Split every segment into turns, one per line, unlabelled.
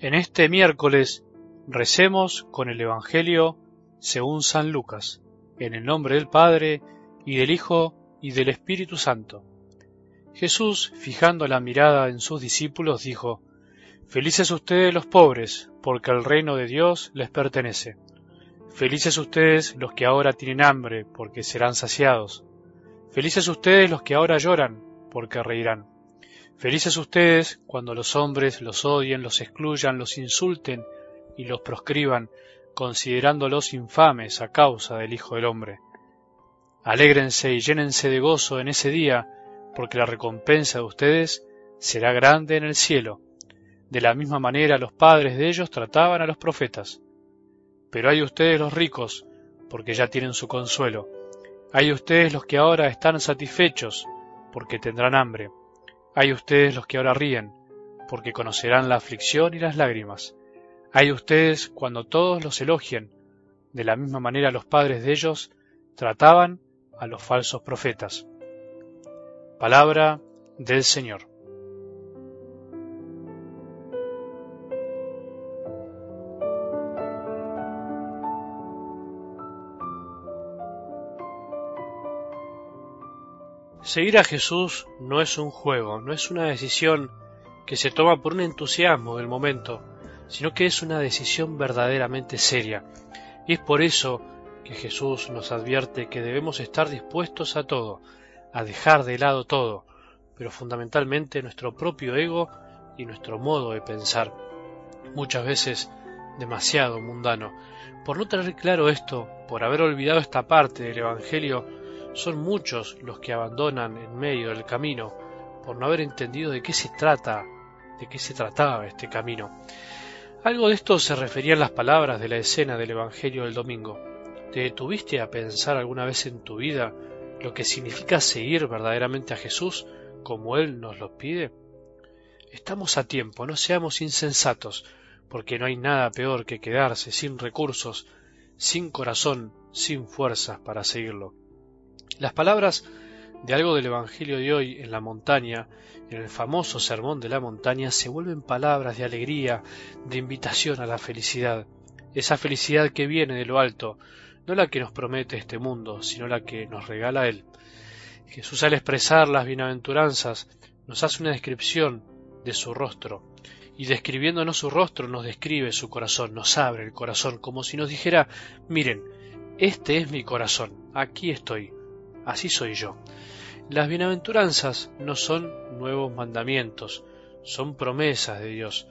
En este miércoles recemos con el Evangelio según San Lucas, en el nombre del Padre, y del Hijo, y del Espíritu Santo. Jesús, fijando la mirada en sus discípulos, dijo, Felices ustedes los pobres, porque el reino de Dios les pertenece. Felices ustedes los que ahora tienen hambre, porque serán saciados. Felices ustedes los que ahora lloran, porque reirán. Felices ustedes cuando los hombres los odien, los excluyan, los insulten y los proscriban, considerándolos infames a causa del Hijo del Hombre. Alégrense y llénense de gozo en ese día, porque la recompensa de ustedes será grande en el cielo. De la misma manera los padres de ellos trataban a los profetas. Pero hay ustedes los ricos, porque ya tienen su consuelo. Hay ustedes los que ahora están satisfechos, porque tendrán hambre. Hay ustedes los que ahora ríen, porque conocerán la aflicción y las lágrimas. Hay ustedes cuando todos los elogien, de la misma manera los padres de ellos trataban a los falsos profetas. Palabra del Señor. Seguir a Jesús no es un juego, no es una decisión que se toma por un entusiasmo del momento, sino que es una decisión verdaderamente seria. Y es por eso que Jesús nos advierte que debemos estar dispuestos a todo, a dejar de lado todo, pero fundamentalmente nuestro propio ego y nuestro modo de pensar, muchas veces demasiado mundano. Por no tener claro esto, por haber olvidado esta parte del Evangelio, son muchos los que abandonan en medio del camino por no haber entendido de qué se trata, de qué se trataba este camino. Algo de esto se refería en las palabras de la escena del Evangelio del domingo. ¿Te detuviste a pensar alguna vez en tu vida lo que significa seguir verdaderamente a Jesús como Él nos lo pide? Estamos a tiempo, no seamos insensatos, porque no hay nada peor que quedarse sin recursos, sin corazón, sin fuerzas para seguirlo. Las palabras de algo del Evangelio de hoy en la montaña, en el famoso sermón de la montaña, se vuelven palabras de alegría, de invitación a la felicidad, esa felicidad que viene de lo alto, no la que nos promete este mundo, sino la que nos regala Él. Jesús al expresar las bienaventuranzas nos hace una descripción de su rostro, y describiéndonos su rostro nos describe su corazón, nos abre el corazón, como si nos dijera, miren, este es mi corazón, aquí estoy, así soy yo. Las bienaventuranzas no son nuevos mandamientos, son promesas de Dios.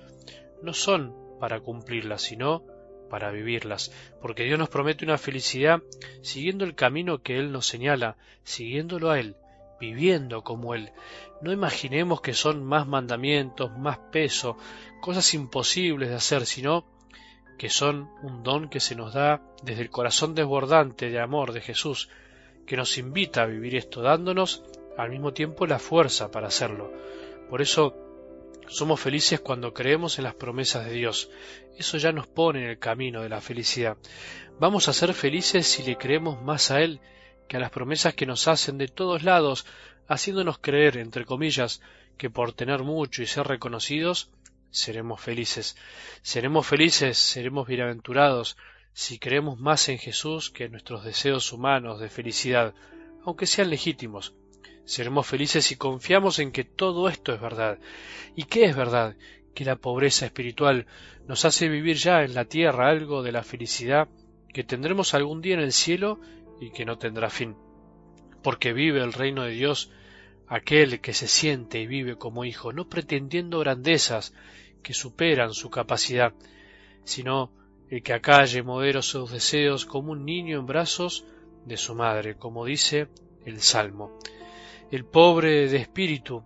No son para cumplirlas, sino para vivirlas, porque Dios nos promete una felicidad siguiendo el camino que Él nos señala, siguiéndolo a Él, viviendo como Él. No imaginemos que son más mandamientos, más peso, cosas imposibles de hacer, sino que son un don que se nos da desde el corazón desbordante de amor de Jesús, que nos invita a vivir esto, dándonos al mismo tiempo la fuerza para hacerlo. Por eso somos felices cuando creemos en las promesas de Dios. Eso ya nos pone en el camino de la felicidad. Vamos a ser felices si le creemos más a Él que a las promesas que nos hacen de todos lados, haciéndonos creer, entre comillas, que por tener mucho y ser reconocidos, seremos felices. Seremos felices, seremos bienaventurados, si creemos más en Jesús que en nuestros deseos humanos de felicidad, aunque sean legítimos. Seremos felices si confiamos en que todo esto es verdad. ¿Y qué es verdad? Que la pobreza espiritual nos hace vivir ya en la tierra algo de la felicidad que tendremos algún día en el cielo y que no tendrá fin. Porque vive el reino de Dios aquel que se siente y vive como hijo, no pretendiendo grandezas que superan su capacidad, sino el que acalle modera sus deseos como un niño en brazos de su madre, como dice el Salmo. El pobre de espíritu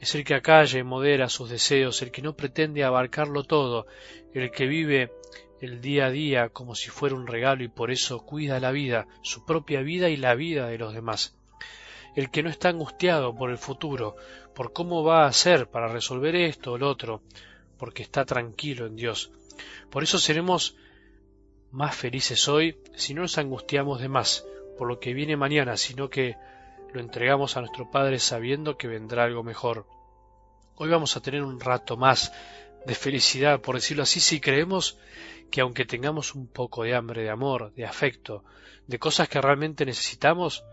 es el que acalle y modera sus deseos, el que no pretende abarcarlo todo, el que vive el día a día como si fuera un regalo y por eso cuida la vida, su propia vida y la vida de los demás. El que no está angustiado por el futuro, por cómo va a hacer para resolver esto o lo otro, porque está tranquilo en Dios. Por eso seremos más felices hoy si no nos angustiamos de más por lo que viene mañana, sino que lo entregamos a nuestro Padre sabiendo que vendrá algo mejor. Hoy vamos a tener un rato más de felicidad, por decirlo así, si creemos que aunque tengamos un poco de hambre de amor, de afecto, de cosas que realmente necesitamos,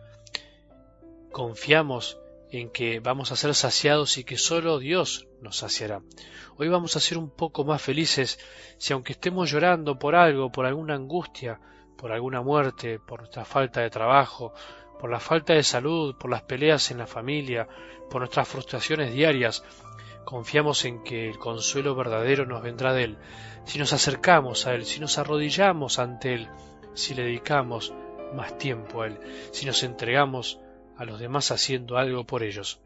confiamos en que vamos a ser saciados y que solo Dios nos saciará. Hoy vamos a ser un poco más felices si aunque estemos llorando por algo, por alguna angustia, por alguna muerte, por nuestra falta de trabajo, por la falta de salud, por las peleas en la familia, por nuestras frustraciones diarias, confiamos en que el consuelo verdadero nos vendrá de Él, si nos acercamos a Él, si nos arrodillamos ante Él, si le dedicamos más tiempo a Él, si nos entregamos a los demás haciendo algo por ellos.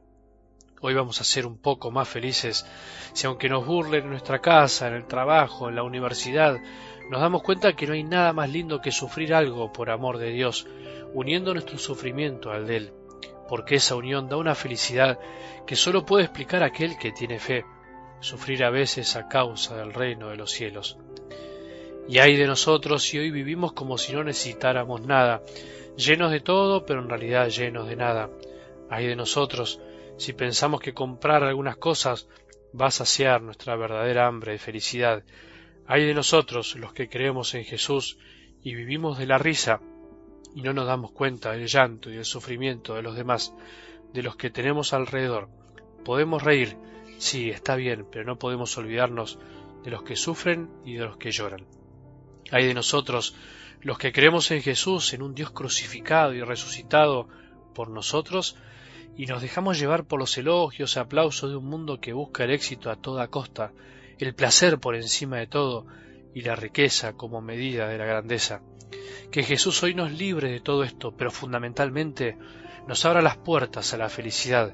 Hoy vamos a ser un poco más felices si aunque nos burlen en nuestra casa, en el trabajo, en la universidad, nos damos cuenta que no hay nada más lindo que sufrir algo por amor de Dios, uniendo nuestro sufrimiento al de Él, porque esa unión da una felicidad que sólo puede explicar aquel que tiene fe, sufrir a veces a causa del reino de los cielos. Y hay de nosotros si hoy vivimos como si no necesitáramos nada, llenos de todo, pero en realidad llenos de nada. Hay de nosotros si pensamos que comprar algunas cosas va a saciar nuestra verdadera hambre de felicidad. Hay de nosotros los que creemos en Jesús y vivimos de la risa y no nos damos cuenta del llanto y del sufrimiento de los demás, de los que tenemos alrededor. Podemos reír, sí, está bien, pero no podemos olvidarnos de los que sufren y de los que lloran. Hay de nosotros los que creemos en Jesús, en un Dios crucificado y resucitado por nosotros, y nos dejamos llevar por los elogios aplausos de un mundo que busca el éxito a toda costa, el placer por encima de todo y la riqueza como medida de la grandeza. Que Jesús hoy nos libre de todo esto, pero fundamentalmente nos abra las puertas a la felicidad,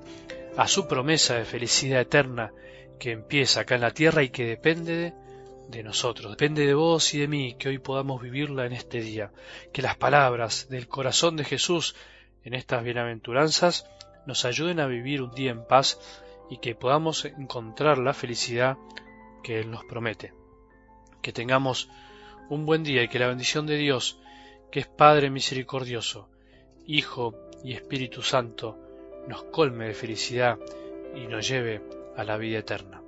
a su promesa de felicidad eterna que empieza acá en la tierra y que depende de de nosotros. Depende de vos y de mí que hoy podamos vivirla en este día. Que las palabras del corazón de Jesús en estas bienaventuranzas nos ayuden a vivir un día en paz y que podamos encontrar la felicidad que Él nos promete. Que tengamos un buen día y que la bendición de Dios, que es Padre misericordioso, Hijo y Espíritu Santo, nos colme de felicidad y nos lleve a la vida eterna.